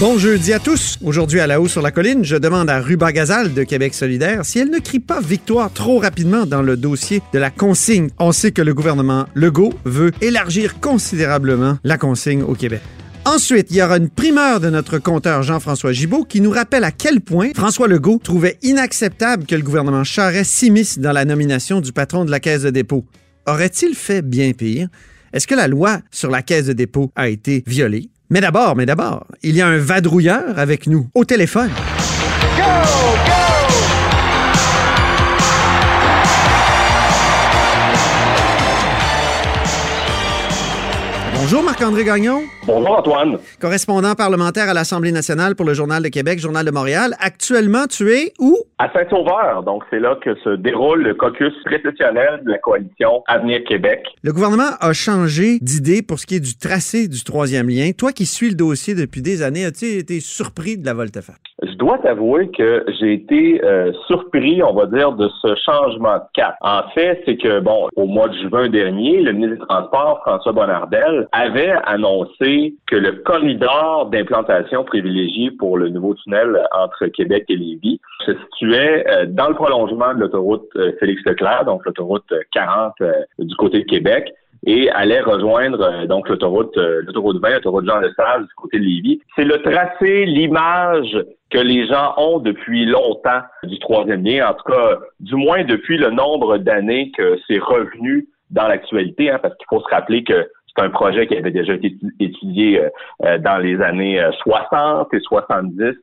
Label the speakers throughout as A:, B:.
A: Bon jeudi à tous. Aujourd'hui à la haut sur la colline, je demande à Ruba Gazal de Québec solidaire si elle ne crie pas victoire trop rapidement dans le dossier de la consigne. On sait que le gouvernement Legault veut élargir considérablement la consigne au Québec. Ensuite, il y aura une primeur de notre compteur Jean-François Gibault qui nous rappelle à quel point François Legault trouvait inacceptable que le gouvernement Charest s'immisce dans la nomination du patron de la Caisse de dépôt. Aurait-il fait bien pire? Est-ce que la loi sur la Caisse de dépôt a été violée? Mais d'abord, mais d'abord, il y a un vadrouilleur avec nous au téléphone. Bonjour Marc-André Gagnon.
B: Bonjour Antoine.
A: Correspondant parlementaire à l'Assemblée nationale pour le Journal de Québec, Journal de Montréal. Actuellement, tu es où?
B: À Saint-Sauveur, donc c'est là que se déroule le caucus précessionnel de la coalition Avenir Québec.
A: Le gouvernement a changé d'idée pour ce qui est du tracé du troisième lien. Toi qui suis le dossier depuis des années, as-tu été surpris de la volte-face?
B: Je dois t'avouer que j'ai été euh, surpris, on va dire, de ce changement de cap. En fait, c'est que, bon, au mois de juin dernier, le ministre des Transports, François Bonnardel, avait annoncé que le corridor d'implantation privilégié pour le nouveau tunnel entre Québec et Lévis se situait euh, dans le prolongement de l'autoroute euh, Félix-Leclerc, donc l'autoroute 40 du côté de Québec et allait rejoindre donc l'autoroute l'autoroute 20, l'autoroute Jean Lesage du côté de Lévis. C'est le tracé, l'image que les gens ont depuis longtemps du troisième lien, en tout cas, du moins depuis le nombre d'années que c'est revenu dans l'actualité, hein, parce qu'il faut se rappeler que c'est un projet qui avait déjà été étudié euh, dans les années 60 et 70.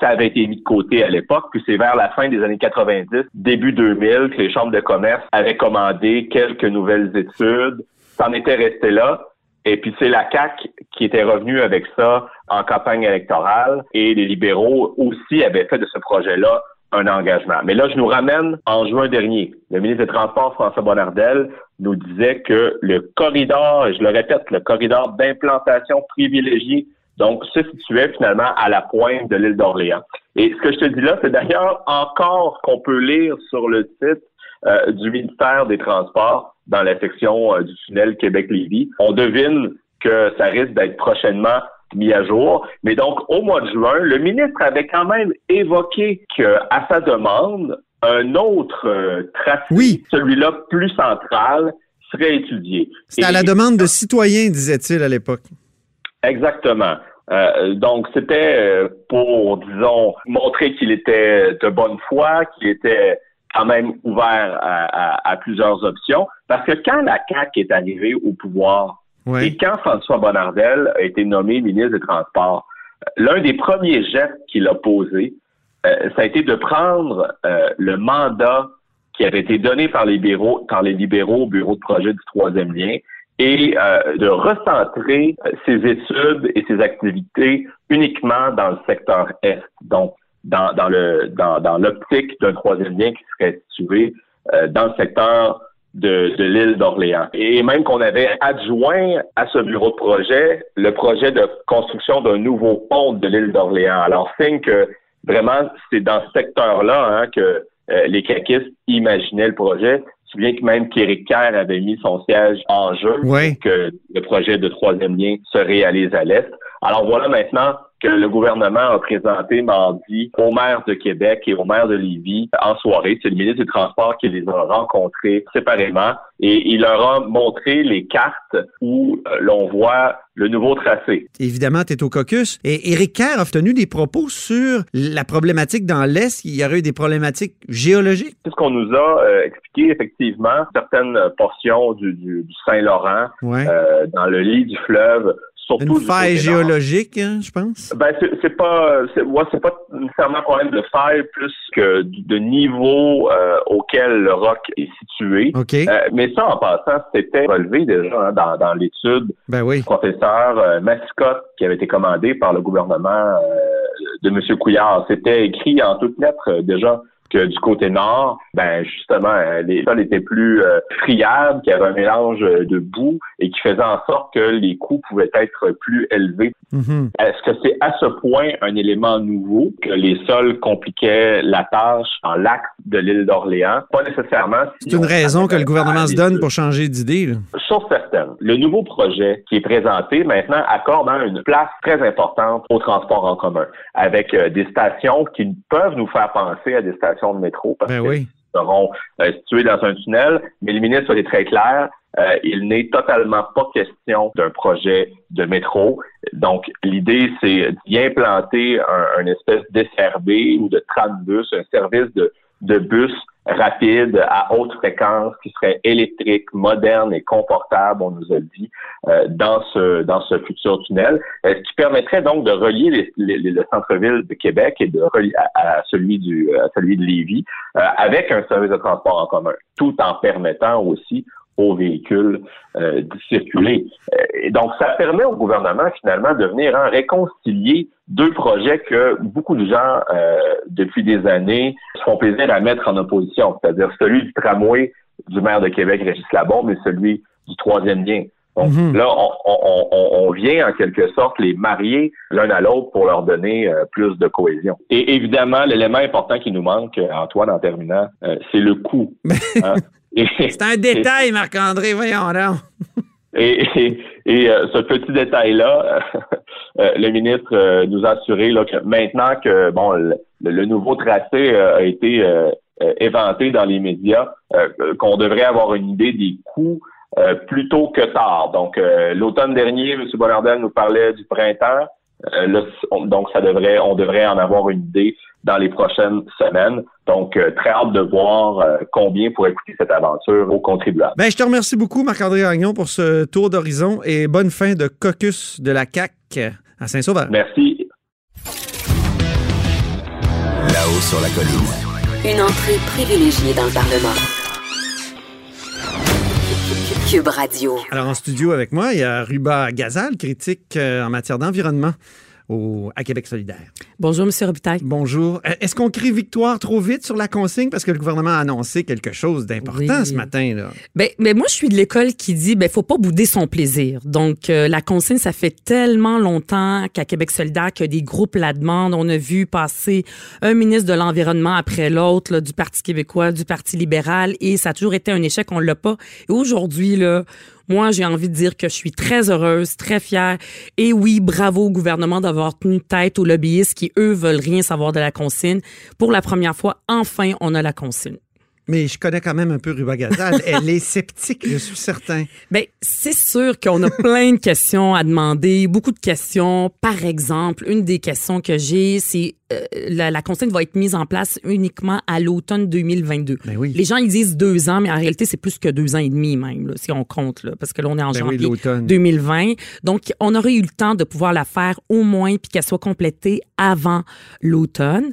B: Ça avait été mis de côté à l'époque, puis c'est vers la fin des années 90, début 2000, que les chambres de commerce avaient commandé quelques nouvelles études. Ça en était resté là. Et puis c'est la CAC qui était revenue avec ça en campagne électorale et les libéraux aussi avaient fait de ce projet-là un engagement. Mais là, je nous ramène en juin dernier. Le ministre des Transports, François Bonnardel, nous disait que le corridor, et je le répète, le corridor d'implantation privilégié, donc, se situait finalement à la pointe de l'île d'Orléans. Et ce que je te dis là, c'est d'ailleurs encore qu'on peut lire sur le site euh, du ministère des Transports dans la section euh, du tunnel Québec-Lévis. On devine que ça risque d'être prochainement mis à jour. Mais donc, au mois de juin, le ministre avait quand même évoqué qu'à sa demande, un autre euh, tracé, celui-là plus central, serait étudié.
A: C'était à la demande de citoyens, disait-il à l'époque.
B: Exactement. Euh, donc, c'était pour, disons, montrer qu'il était de bonne foi, qu'il était quand même ouvert à, plusieurs options. Parce que quand la CAQ est arrivée au pouvoir et quand François Bonnardel a été nommé ministre des Transports, l'un des premiers gestes qu'il a posé, euh, ça a été de prendre euh, le mandat qui avait été donné par les libéraux, par les libéraux au bureau de projet du troisième lien et euh, de recentrer ses études et ses activités uniquement dans le secteur Est. Donc, dans, dans le dans, dans l'optique d'un troisième lien qui serait situé euh, dans le secteur de, de l'île d'Orléans. Et même qu'on avait adjoint à ce bureau de projet le projet de construction d'un nouveau pont de l'île d'Orléans. Alors, signe que vraiment, c'est dans ce secteur-là hein, que euh, les caquistes imaginaient le projet. Tu souviens que même qu'Éric Kerr avait mis son siège en jeu que le projet de troisième lien se réalise à l'Est. Alors voilà maintenant que le gouvernement a présenté mardi au maire de Québec et au maire de Lévis en soirée. C'est le ministre du Transport qui les a rencontrés séparément et il leur a montré les cartes où euh, l'on voit le nouveau tracé.
A: Évidemment, tu es au caucus. Et Éric Kerr a tenu des propos sur la problématique dans l'Est. Il y aurait eu des problématiques géologiques.
B: C'est ce qu'on nous a euh, expliqué, effectivement. Certaines portions du, Saint-Laurent, euh, dans le lit du fleuve,
A: une faille géologique, hein, je pense?
B: Ben c'est pas, c'est pas nécessairement un problème de faille plus que de niveau euh, auquel le roc est situé. Euh, mais ça, en passant, c'était relevé déjà hein, dans, dans l'étude
A: ben oui.
B: du professeur euh, Mascotte qui avait été commandé par le gouvernement de M. Couillard. C'était écrit en toutes lettres déjà que du côté nord, ben justement, les sols étaient plus friables, qu'il y avait un mélange de boue et qui faisait en sorte que les coûts pouvaient être plus élevés. Mm-hmm. Est-ce que c'est à ce point un élément nouveau que les sols compliquaient la tâche en lac de l'île d'Orléans? Pas nécessairement.
A: c'est une raison que le gouvernement se donne pour changer d'idée.
B: Chose certaine. Le nouveau projet qui est présenté maintenant accorde hein, une place très importante au transport en commun, avec euh, des stations qui peuvent nous faire penser à des stations de métro parce
A: ben oui.
B: seront euh, situées dans un tunnel. Mais le ministre est très clair. Euh, il n'est totalement pas question d'un projet de métro. Donc, l'idée, c'est d'y implanter un, espèce d'SRB ou de tram-bus, un service de, de bus rapide, à haute fréquence, qui serait électrique, moderne et confortable, on nous a dit, euh, dans ce dans ce futur tunnel, euh, ce qui permettrait donc de relier les, le centre-ville de Québec et de relier à, celui du à celui de Lévis euh, avec un service de transport en commun, tout en permettant aussi aux véhicules euh, circuler. Et donc, ça permet au gouvernement finalement de venir en réconcilier deux projets que beaucoup de gens, euh, depuis des années, se font plaisir à mettre en opposition, c'est-à-dire celui du tramway du maire de Québec, Régis Labombe, et celui du troisième lien. Donc mhm. là, on, vient en quelque sorte les marier l'un à l'autre pour leur donner euh, plus de cohésion. Et évidemment, l'élément important qui nous manque, Antoine, en terminant, c'est le coût.
A: Hein. C'est un détail, Marc-André, voyons là.
B: Et, et, euh, ce petit détail-là, euh, le ministre euh, nous a assuré là, que maintenant que bon le, nouveau tracé a été éventé dans les médias, qu'on devrait avoir une idée des coûts plus tôt que tard. Donc l'automne dernier, M. Bonardel nous parlait du printemps. Donc ça devrait, on devrait en avoir une idée dans les prochaines semaines. Donc, euh, très hâte de voir euh, combien pourrait coûter cette aventure aux contribuables.
A: Ben, je te remercie beaucoup, Marc-André Agnon, pour ce tour d'horizon et bonne fin de caucus de la CAC à Saint-Sauveur.
B: Merci.
C: Là-haut sur la colline.
D: Une entrée privilégiée dans le Parlement. Cube Radio.
A: Alors, en studio avec moi, il y a Ruba Gazal, critique euh, en matière d'environnement à Québec solidaire.
E: Bonjour, M. Robitaille.
A: Bonjour. Euh, est-ce qu'on crie victoire trop vite sur la consigne? Parce que le gouvernement a annoncé quelque chose d'important ce matin? Là?
E: Ben, ben, moi, je suis de l'école qui dit ben faut pas bouder son plaisir. Donc, euh, la consigne, ça fait tellement longtemps qu'à Québec solidaire que des groupes la demandent. On a vu passer un ministre de l'Environnement après l'autre, du Parti québécois, du Parti libéral, et ça a toujours été un échec. On l'a pas. Et aujourd'hui, là, moi, j'ai envie de dire que je suis très heureuse, très fière. Et oui, bravo au gouvernement d'avoir tenu tête aux lobbyistes qui, eux, veulent rien savoir de la consigne. Pour la première fois, enfin, on a la consigne.
A: Mais je connais quand même un peu Ruba Gazal. Elle est sceptique, je suis certain.
E: Bien, c'est sûr qu'on a plein de questions à demander, beaucoup de questions. Par exemple, une des questions que j'ai, c'est euh, la, la, consigne va être mise en place uniquement à l'automne 2022.
A: Ben oui.
E: Les gens ils disent deux ans, mais en réalité c'est plus que deux ans et demi même, si on compte, là, parce que là on est en ben janvier 2020. Donc on aurait eu le temps de pouvoir la faire au moins puis qu'elle soit complétée avant l'automne.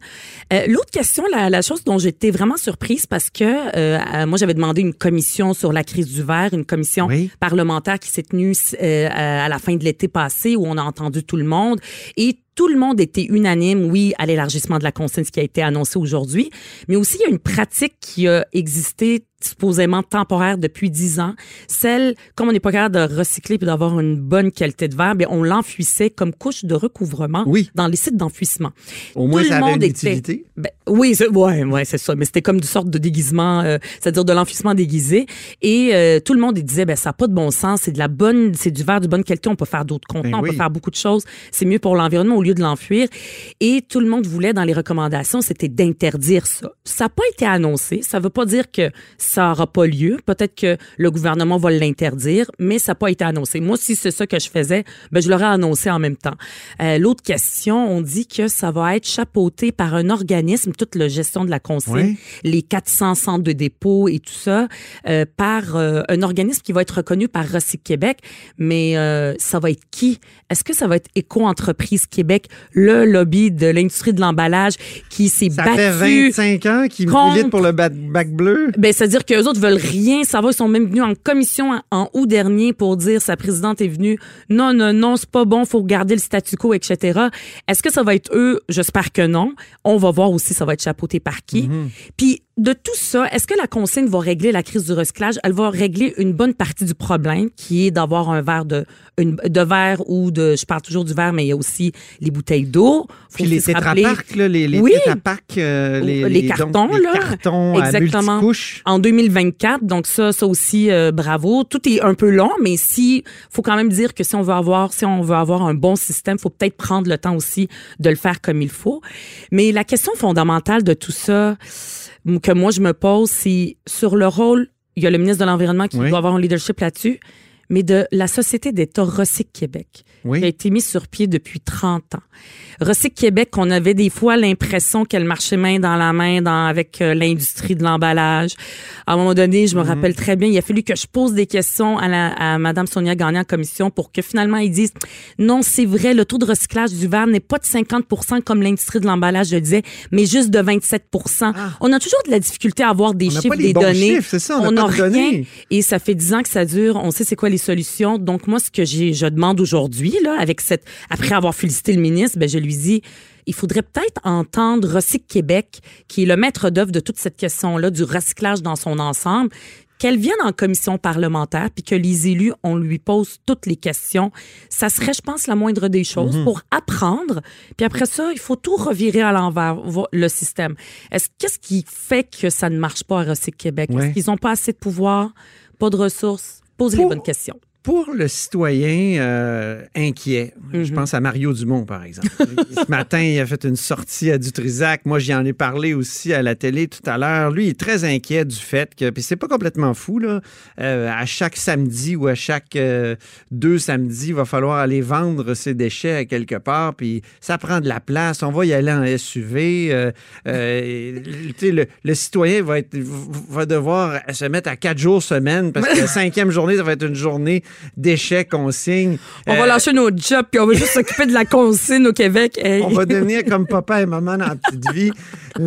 E: Euh, L'autre question, la, la, chose dont j'étais vraiment surprise parce que euh, moi j'avais demandé une commission sur la crise du verre, une commission parlementaire qui s'est tenue euh, à la fin de l'été passé où on a entendu tout le monde. Et tout le monde était unanime, oui, à l'élargissement de la consigne qui a été annoncé aujourd'hui, mais aussi il y a une pratique qui a existé supposément temporaire depuis dix ans. Celle, comme on n'est pas capable de recycler puis d'avoir une bonne qualité de verre, bien, on l'enfuissait comme couche de recouvrement
A: oui.
E: dans les sites d'enfouissement.
A: Au moins, ça avait une utilité.
E: Ben, oui, c'est, ouais, ouais, ça. Mais c'était comme une sorte de déguisement, euh, c'est-à-dire de l'enfouissement déguisé. Et euh, tout le monde disait, ben ça n'a pas de bon sens. C'est de la bonne, c'est du verre de bonne qualité. On peut faire d'autres contenants, ben on peut faire beaucoup de choses. C'est mieux pour l'environnement au lieu de l'enfuir. Et tout le monde voulait, dans les recommandations, c'était d'interdire ça. Ça n'a pas été annoncé. Ça ne veut pas dire que ça n'aura pas lieu. Peut-être que le gouvernement va l'interdire, mais ça n'a pas été annoncé. Moi, si c'est ça que je faisais, ben, je l'aurais annoncé en même temps. Euh, L'autre question, on dit que ça va être chapeauté par un organisme, toute la gestion de la consigne, les 400 centres de dépôt et tout ça, euh, par euh, un organisme qui va être reconnu par Recyc Québec. Mais ça va être qui? Est-ce que ça va être Éco-entreprise Québec Québec, le lobby de l'industrie de l'emballage qui s'est battu.
A: Ça fait 25 ans qu'ils militent pour le bac bleu.
E: Ben, c'est-à-dire qu'eux autres veulent rien savoir. Ils sont même venus en commission en, août dernier pour dire sa présidente est venue. Non, non, non, c'est pas bon, faut garder le statu quo, etc. Est-ce que ça va être eux? J'espère que non. On va voir aussi ça va être chapeauté par qui. Mm-hmm. Puis de tout ça, est-ce que la consigne va régler la crise du recyclage? Elle va régler une bonne partie du problème, qui est d'avoir un verre de, une, de verre ou de, je parle toujours du verre, mais il y a aussi les bouteilles d'eau.
A: Puis les tétraparcs, là, les, les
E: oui.
A: Euh,
E: les, les, cartons, les
A: là. cartons Exactement. À
E: en 2024, donc ça, ça aussi, euh, bravo. Tout est un peu long, mais si, faut quand même dire que si on veut avoir, si on veut avoir un bon système, faut peut-être prendre le temps aussi de le faire comme il faut. Mais la question fondamentale de tout ça, que moi je me pose, c'est sur le rôle, il y a le ministre de l'Environnement qui doit avoir un leadership là-dessus, mais de la Société d'État Recyc Québec, qui a été mise sur pied depuis 30 ans. Recyc Québec, on avait des fois l'impression qu'elle marchait main dans la main dans, avec euh, l'industrie de l'emballage. À un moment donné, je me mhm. rappelle très bien, il a fallu que je pose des questions à, la, à Mme Sonia Gagné en commission pour que finalement ils disent non, c'est vrai, le taux de recyclage du verre n'est pas de 50% comme l'industrie de l'emballage le disait, mais juste de 27 ah. On a toujours de la difficulté à avoir des chiffres, des données.
A: ça, on, n'a rien.
E: Et ça fait 10 ans que ça dure. On sait c'est quoi les solutions. Donc moi, ce que je demande aujourd'hui, là, avec cette, après avoir félicité le ministre, ben je lui dit il faudrait peut-être entendre Recyc Québec, qui est le maître d'œuvre de toute cette question-là du recyclage dans son ensemble, qu'elle vienne en commission parlementaire puis que les élus, on lui pose toutes les questions. Ça serait, je pense, la moindre des choses mhm. pour apprendre. Puis après ça, il faut tout revirer à l'envers, le système. Est-ce Qu'est-ce qui fait que ça ne marche pas à Recyc Québec? Est-ce qu'ils n'ont pas assez de pouvoir, pas de ressources? Posez les bonnes questions.
A: Pour le citoyen euh, inquiet, je mhm. pense à Mario Dumont, par exemple. Ce matin, il a fait une sortie à Dutrisac. Moi, j'y en ai parlé aussi à la télé tout à l'heure. Lui, il est très inquiet du fait que, puis c'est pas complètement fou, là, euh, à chaque samedi ou à chaque euh, deux samedis, il va falloir aller vendre ses déchets à quelque part, puis ça prend de la place. On va y aller en SUV. le, le, citoyen va, être, va devoir se mettre à quatre jours semaine parce que la cinquième journée, ça va être une journée déchets, consignes.
E: On va euh, lâcher nos jobs puis on va juste s'occuper de la consigne au Québec.
A: On va devenir comme papa et maman dans la petite vie.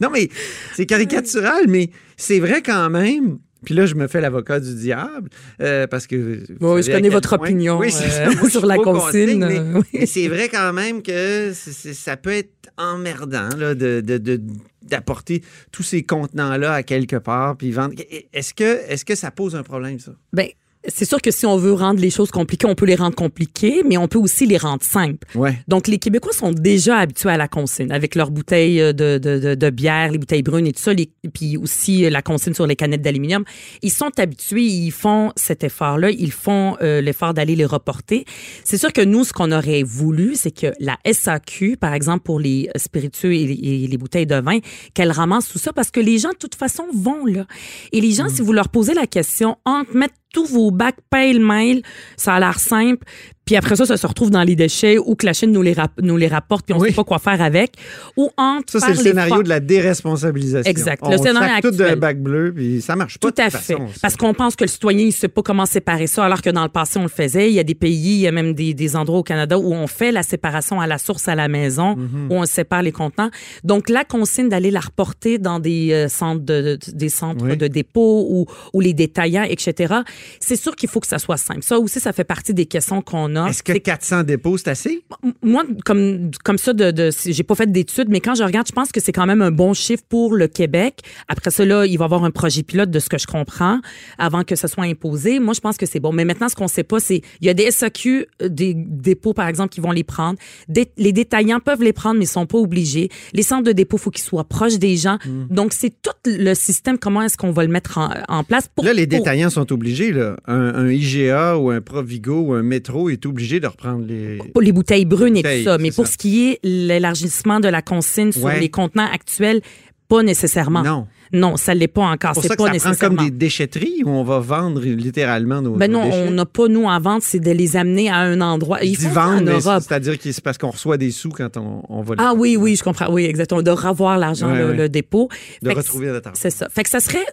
A: non, mais c'est caricatural, mais c'est vrai quand même. Puis là, je me fais l'avocat du diable euh, parce que.
E: Oui, je connais votre opinion euh, sur la consigne.
A: mais, c'est vrai quand même que ça peut être emmerdant là, de, de, d'apporter tous ces contenants-là à quelque part puis vendre. Est-ce que, est-ce que ça pose un problème, ça?
E: Bien, c'est sûr que si on veut rendre les choses compliquées, on peut les rendre compliquées, mais on peut aussi les rendre simples.
A: Ouais.
E: Donc, les Québécois sont déjà habitués à la consigne, avec leurs bouteilles de, de, de, bière, les bouteilles brunes et tout ça, les, puis aussi la consigne sur les canettes d'aluminium. Ils sont habitués, ils font cet effort-là, ils font euh, l'effort d'aller les reporter. C'est sûr que nous, ce qu'on aurait voulu, c'est que la SAQ, par exemple, pour les spiritueux et les, les bouteilles de vin, qu'elle ramasse tout ça, parce que les gens, de toute façon, vont là. Et les gens, mm. si vous leur posez la question, entre mettre tous vos bacs pêle-mêle. Ça a l'air simple. Puis après ça, ça se retrouve dans les déchets ou que la Chine nous les, nous les rapporte puis on ne sait pas quoi faire avec. Ou entre
A: Ça, c'est le scénario de la déresponsabilisation.
E: Exact.
A: le scénario actuel. tout d'un bac bleu puis ça marche pas.
E: Tout à fait. Parce qu'on pense que le citoyen, il ne sait pas comment séparer ça, alors que dans le passé, on le faisait. Il y a des pays, il y a même des, des endroits au Canada où on fait la séparation à la source à la maison, mhm. où on sépare les contenants. Donc, la consigne d'aller la reporter dans des euh, centres de, des centres de dépôt ou, ou les détaillants, etc., c'est sûr qu'il faut que ça soit simple. Ça aussi, ça fait partie des questions qu'on a.
A: Est-ce que 400 dépôts, c'est assez?
E: Moi, comme, comme ça, de, de j'ai pas fait d'études, mais quand je regarde, je pense que c'est quand même un bon chiffre pour le Québec. Après ça, là, il va y avoir un projet pilote de ce que je comprends avant que ce soit imposé. Moi, je pense que c'est bon. Mais maintenant, ce qu'on sait pas, c'est il y a des SAQ, euh, des dépôts, par exemple, qui vont les prendre. les détaillants peuvent les prendre, mais ils sont pas obligés. Les centres de dépôt, faut qu'ils soient proches des gens. Hmm. Donc, c'est tout le système. Comment est-ce qu'on va le mettre en, place?
A: Pour, là, les détaillants sont obligés. Là. Un, IGA ou un Provigo ou un métro est obligé de reprendre les...
E: Pour les bouteilles brunes et tout ça. Mais pour ce qui est l'élargissement de la consigne sur les contenants actuels, pas nécessairement.
A: Non.
E: Non, ça l'est pas encore.
A: C'est
E: pas
A: ça nécessairement. comme des déchetteries où on va vendre littéralement nos,
E: ben
A: non,
E: on n'a pas nous en vente, c'est de les amener à un endroit.
A: Ils vendre en Europe. C'est-à-dire que c'est parce qu'on reçoit des sous quand on, on va.
E: Ah oui, oui, je comprends. Oui, exactement. De revoir l'argent, le, dépôt.
A: De retrouver notre argent.
E: C'est ça. Fait que ça serait,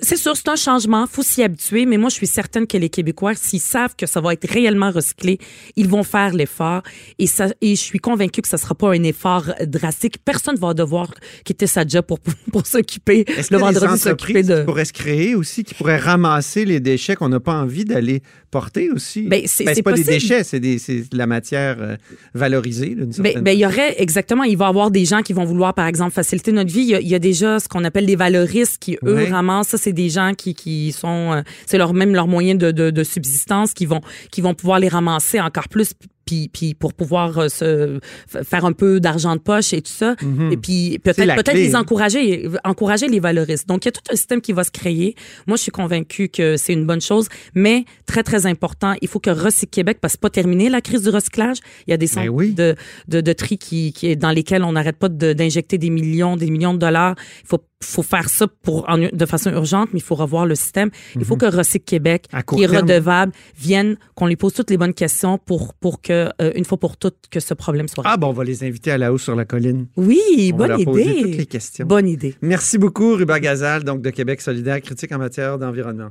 E: c'est sûr, c'est un changement. Faut s'y habituer. Mais moi, je suis certaine que les Québécois, s'ils savent que ça va être réellement recyclé, ils vont faire l'effort. Et ça, et je suis convaincue que ça sera pas un effort drastique. Personne va devoir quitter sa job pour, pour s'occuper
A: le vendredi s'occuper de. Qui pourrait se créer aussi, qui pourrait ramasser les déchets qu'on n'a pas envie d'aller porter aussi?
E: Ben, c'est
A: ben, pas des déchets, c'est de la matière euh, valorisée.
E: Ben, ben, il y aurait exactement, il va y avoir des gens qui vont vouloir, par exemple, faciliter notre vie. Il y a, déjà ce qu'on appelle des valoristes qui, eux, ramassent. Ça, c'est des gens qui, qui sont, euh, c'est leur même leur moyen de, de, de subsistance, qui vont, qui vont pouvoir les ramasser encore plus puis, puis pour pouvoir euh, se faire un peu d'argent de poche et tout ça. Mhm. Et puis peut-être peut-être les encourager, encourager les valoristes. Donc il y a tout un système qui va se créer. Moi, je suis convaincue que c'est une bonne chose, mais très très important, il faut que Recyc Québec, parce que pas terminé la crise du recyclage. Il y a des ben centres de, de, de, tri qui, qui dans lesquels on n'arrête pas d'injecter des millions, des millions de dollars. Il faut faut faire ça pour de façon urgente, mais il faut revoir le système. Il faut mhm. que Recyc Québec, qui est redevable, vienne, qu'on lui pose toutes les bonnes questions pour, pour que, euh, une fois pour toutes, que ce problème soit
A: Ah bon, on va les inviter à la hausse sur la colline.
E: Oui,
A: on
E: bonne
A: va
E: idée.
A: Poser toutes les questions.
E: Bonne idée.
A: Merci beaucoup, Ruba Gazal, donc de Québec solidaire, critique en matière d'environnement.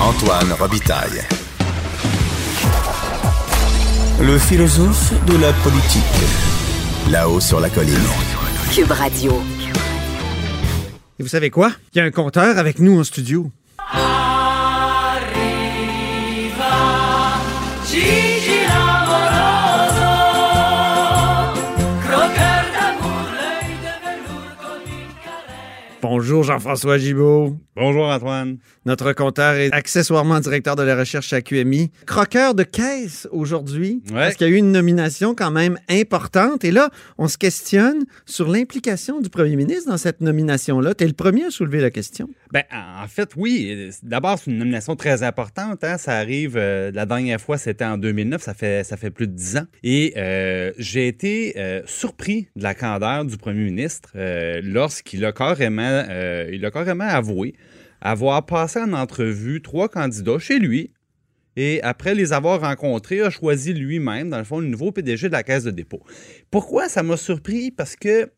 C: Antoine Robitaille. Le philosophe de la politique. Là-haut sur la colline.
D: Cube Radio.
A: Et vous savez quoi? Il y a un compteur avec nous en studio. Bonjour Jean-François Gibault.
F: Bonjour Antoine.
A: Notre compteur est accessoirement directeur de la recherche à QMI. Croqueur de caisse aujourd'hui. Parce qu'il y a eu une nomination quand même importante. Et là, on se questionne sur l'implication du premier ministre dans cette nomination-là. Tu es le premier à soulever la question.
F: Ben, en fait, oui. D'abord, c'est une nomination très importante. Hein. Ça arrive, euh, la dernière fois, c'était en 2009. Ça fait, ça fait plus de dix ans. Et euh, j'ai été euh, surpris de la candeur du premier ministre lorsqu'il a carrément, il a carrément avoué avoir passé en entrevue trois candidats chez lui et après les avoir rencontrés, a choisi lui-même, dans le fond, le nouveau PDG de la Caisse de dépôt. Pourquoi ça m'a surpris? Parce que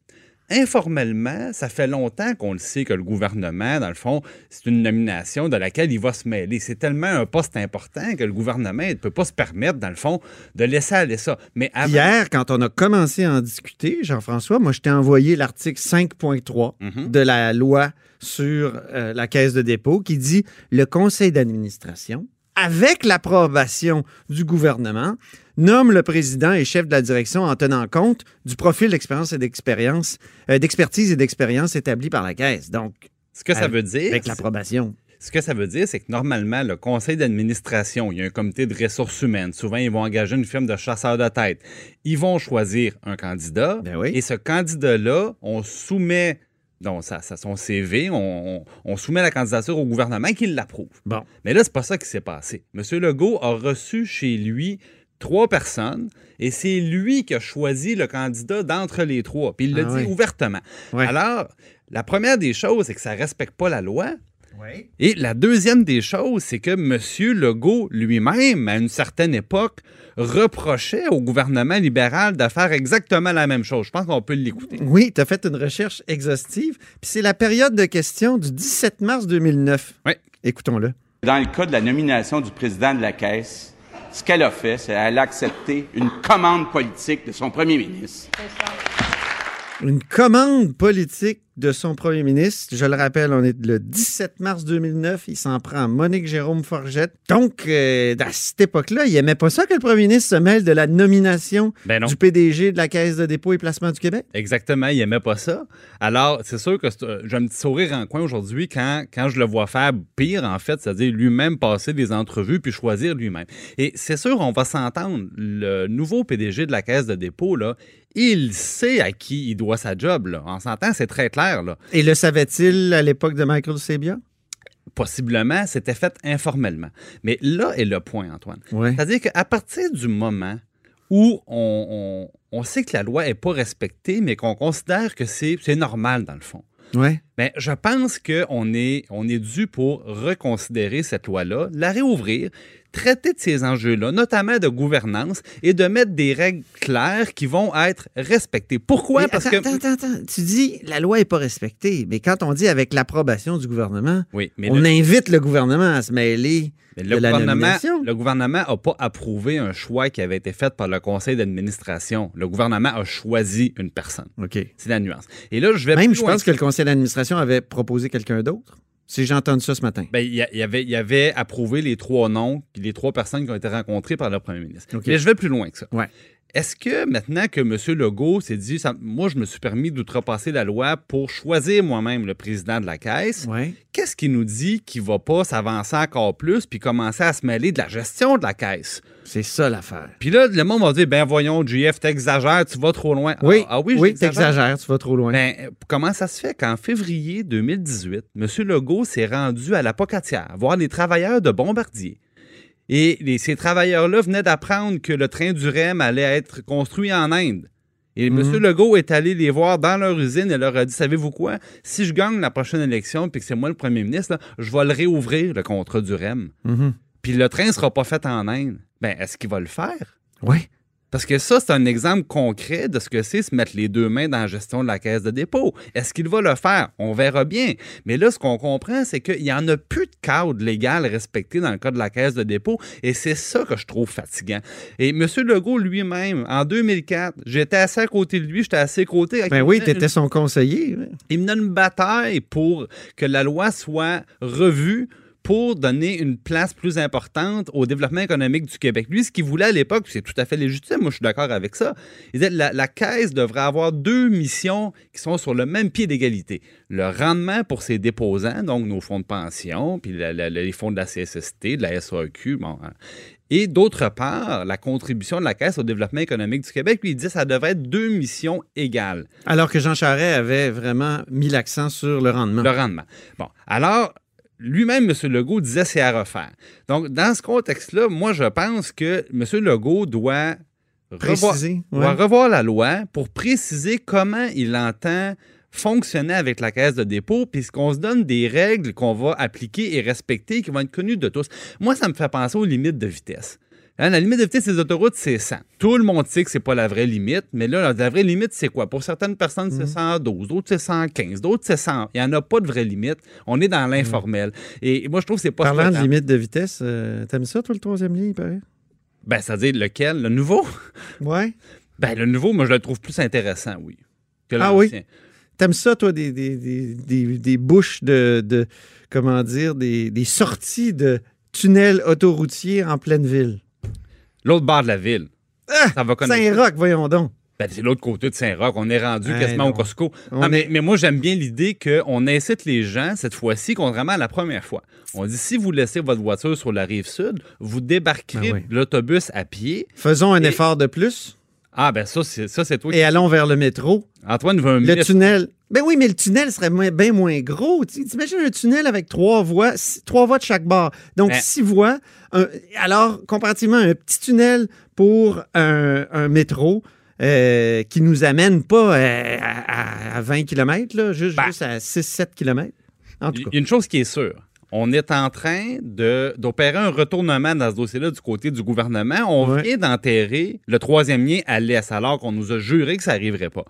F: informellement, ça fait longtemps qu'on le sait que le gouvernement, dans le fond, c'est une nomination de laquelle il va se mêler. C'est tellement un poste important que le gouvernement ne peut pas se permettre, dans le fond, de laisser aller ça.
A: Mais Hier, quand on a commencé à en discuter, Jean-François, moi, je t'ai envoyé l'article 5.3 mhm. de la loi sur euh, la caisse de dépôt qui dit le conseil d'administration, avec l'approbation du gouvernement, nomme le président et chef de la direction en tenant compte du profil d'expérience et d'expérience, euh, d'expertise et d'expérience établi par la caisse. Donc,
F: ce que ça veut dire,
A: avec l'approbation.
F: Ce que ça veut dire, c'est que normalement, le conseil d'administration, il y a un comité de ressources humaines. Souvent, ils vont engager une firme de chasseurs de tête. Ils vont choisir un candidat.
A: Ben oui.
F: Et ce candidat-là, on soumet donc, ça, ça, son CV, on, soumet la candidature au gouvernement qui l'approuve.
A: Bon.
F: Mais là, c'est pas ça qui s'est passé. M. Legault a reçu chez lui trois personnes et c'est lui qui a choisi le candidat d'entre les trois. Puis il l'a ah dit ouvertement. Alors, la première des choses, c'est que ça ne respecte pas la loi. Et la deuxième des choses, c'est que M. Legault lui-même, à une certaine époque, reprochait au gouvernement libéral de faire exactement la même chose. Je pense qu'on peut l'écouter.
A: Oui, tu as fait une recherche exhaustive. Puis c'est la période de questions du 17 mars 2009.
F: Oui.
A: Écoutons-le.
G: Dans le cas de la nomination du président de la Caisse, ce qu'elle a fait, c'est qu'elle a accepté une commande politique de son premier ministre.
A: Une commande politique de son premier ministre. Je le rappelle, on est le 17 mars 2009. Il s'en prend Monique Jérôme Forgette. Donc, euh, à cette époque-là, il aimait pas ça que le premier ministre se mêle de la nomination
F: ben
A: du PDG de la Caisse de dépôt et placement du Québec.
F: Exactement, il aimait pas ça. Alors, c'est sûr que euh, j'ai un petit sourire en coin aujourd'hui quand, quand je le vois faire pire, en fait, c'est-à-dire lui-même passer des entrevues puis choisir lui-même. Et c'est sûr, on va s'entendre. Le nouveau PDG de la Caisse de dépôt, là, il sait à qui il doit sa job. Là. On s'entend, c'est très clair.
A: Et le savait-il à l'époque de Michael Sebia?
F: Possiblement, c'était fait informellement. Mais là est le point, Antoine. C'est-à-dire qu'à partir du moment où on, sait que la loi n'est pas respectée, mais qu'on considère que c'est normal dans le fond.
A: Ouais.
F: Ben, je pense qu'on est, on est dû pour reconsidérer cette loi-là, la réouvrir, traiter de ces enjeux-là, notamment de gouvernance, et de mettre des règles claires qui vont être respectées. Pourquoi?
A: Parce que... Attends, attends, attends. Tu dis la loi n'est pas respectée, mais quand on dit avec l'approbation du gouvernement,
F: oui, mais
A: on invite le gouvernement à se mêler le,
F: gouvernement, le gouvernement n'a pas approuvé un choix qui avait été fait par le conseil d'administration. Le gouvernement a choisi une personne.
A: OK.
F: C'est la nuance. Et là, je vais
A: Même, je pense que le conseil d'administration avait proposé quelqu'un d'autre. Si j'ai entendu ça ce matin.
F: Ben, il, y avait, il avait approuvé les trois noms, les trois personnes qui ont été rencontrées par le premier ministre. Mais je vais plus loin que ça.
A: Ouais.
F: Est-ce que maintenant que M. Legault s'est dit, moi, je me suis permis d'outrepasser la loi pour choisir moi-même le président de la Caisse, qu'est-ce qui nous dit qu'il ne va pas s'avancer encore plus puis commencer à se mêler de la gestion de la Caisse?
A: C'est ça l'affaire.
F: Puis là, le monde va dire, ben voyons, JF, t'exagères, tu vas trop loin.
A: Oui, ah, ah oui, oui t'exagères, tu vas trop loin.
F: Ben, comment ça se fait qu'en février 2018, M. Legault s'est rendu à la Pocatière voir les travailleurs de Bombardier et ces travailleurs-là venaient d'apprendre que le train du REM allait être construit en Inde. Et M. Mhm. Legault est allé les voir dans leur usine et leur a dit Savez-vous quoi? Si je gagne la prochaine élection puis que c'est moi le premier ministre, je vais le réouvrir, le contrat du REM.
A: Mhm.
F: Puis le train ne sera pas fait en Inde. Ben, est-ce qu'il va le faire?
A: Oui.
F: Parce que ça, c'est un exemple concret de ce que c'est se mettre les deux mains dans la gestion de la caisse de dépôt. Est-ce qu'il va le faire? On verra bien. Mais là, ce qu'on comprend, c'est qu'il n'y en a plus de cadre légal respecté dans le cas de la caisse de dépôt. Et c'est ça que je trouve fatigant. Et M. Legault lui-même, en 2004, j'étais assez à côté de lui, j'étais assez à côté.
A: Ben oui, tu étais son conseiller.
F: Il me donne une bataille pour que la loi soit revue pour donner une place plus importante au développement économique du Québec. Lui, ce qu'il voulait à l'époque, c'est tout à fait légitime, moi je suis d'accord avec ça, il disait la, la Caisse devrait avoir deux missions qui sont sur le même pied d'égalité. Le rendement pour ses déposants, donc nos fonds de pension, puis les fonds de la CSST, de la SAQ, bon, hein. et d'autre part, la contribution de la Caisse au développement économique du Québec, lui, il dit que ça devrait être deux missions égales.
A: Alors que Jean Charest avait vraiment mis l'accent sur le rendement.
F: Le rendement. Bon, alors, lui-même, M. Legault disait c'est à refaire. Donc, dans ce contexte-là, moi, je pense que M. Legault doit revoir, doit revoir la loi pour préciser comment il entend fonctionner avec la caisse de dépôt, puisqu'on se donne des règles qu'on va appliquer et respecter qui vont être connues de tous. Moi, ça me fait penser aux limites de vitesse. Hein, la limite de vitesse des autoroutes, c'est 100. Tout le monde sait que c'est pas la vraie limite, mais là, la vraie limite, c'est quoi? Pour certaines personnes, c'est 112, mhm. d'autres, c'est 115, d'autres, c'est 100. Il n'y en a pas de vraie limite. On est dans l'informel. Et moi, je trouve que c'est pas
A: Parlant de limite de vitesse, euh, t'aimes ça, toi, le troisième lien, il paraît?
F: Ben, c'est-à-dire lequel? Le nouveau?
A: Ouais.
F: Ben, le nouveau, moi, je le trouve plus intéressant, oui.
A: ah oui? T'aimes ça, toi, des, des, des, des, bouches de, de, comment dire, des, des sorties de tunnels autoroutiers en pleine ville?
F: L'autre bord de la ville.
A: Ah, Saint-Roch, voyons donc.
F: Ben, c'est l'autre côté de Saint-Roch. On est rendu quasiment au Costco. mais, mais, moi, j'aime bien l'idée qu'on incite les gens, cette fois-ci, contrairement à la première fois. On dit si vous laissez votre voiture sur la rive sud, vous débarquerez ben l'autobus à pied.
A: Faisons un effort de plus.
F: Ah, ben ça, c'est, ça, c'est toi.
A: Et allons vers le métro.
F: Antoine veut un
A: Le tunnel. Ben oui, mais le tunnel serait bien moins gros. T'imagines un tunnel avec trois voies, trois voies de chaque bord. Donc, ben. six voies. alors, comparativement à un petit tunnel pour un, métro, euh, qui nous amène pas euh, à, 20 km, là, juste, ben. juste à 6-7 km. En tout cas.
F: Il y a une chose qui est sûre on est en train d'opérer un retournement dans ce dossier-là du côté du gouvernement. On vient d'enterrer le troisième lien à l'Est, alors qu'on nous a juré que ça n'arriverait pas.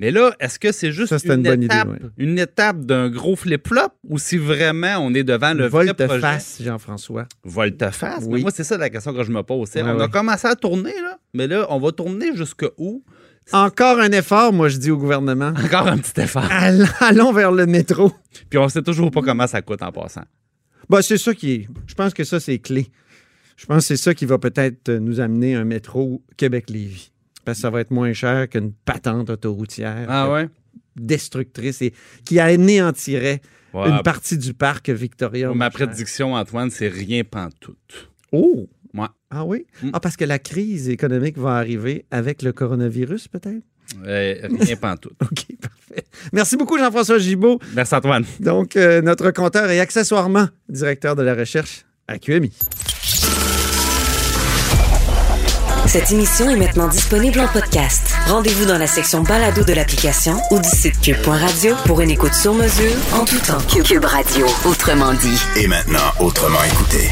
F: Mais là, est-ce que c'est juste une, étape, une, étape, d'un gros flip-flop ou si vraiment on est devant le
A: vrai projet? Volte-face, Jean-François.
F: Volte-face? Oui. Moi, c'est ça la question que je me pose. on a commencé à tourner, là, mais là, on va tourner jusqu'où?
A: Encore un effort, moi, je dis au gouvernement.
F: Encore un petit effort.
A: Allons vers le métro.
F: Puis on sait toujours pas comment ça coûte en passant.
A: Bah, c'est ça qui est. Je pense que ça, c'est clé. Je pense que c'est ça qui va peut-être nous amener un métro Québec-Lévis. Parce que ça va être moins cher qu'une patente autoroutière.
F: Ah
A: destructrice et qui anéantirait une partie du parc Victoria.
F: Ma prédiction, Antoine, c'est rien pantoute.
A: Oh!
F: Moi.
A: Ah oui? Mm. Ah, parce que la crise économique va arriver avec le coronavirus, peut-être?
F: Euh, rien pantoute.
A: OK, parfait. Merci beaucoup, Jean-François Gibault.
F: Merci, Antoine.
A: Donc, euh, notre compteur et accessoirement directeur de la recherche à QMI.
D: Cette émission est maintenant disponible en podcast. Rendez-vous dans la section balado de l'application ou du site cube.radio pour une écoute sur mesure en tout temps. Cube Radio, autrement dit.
C: Et maintenant, autrement écouté.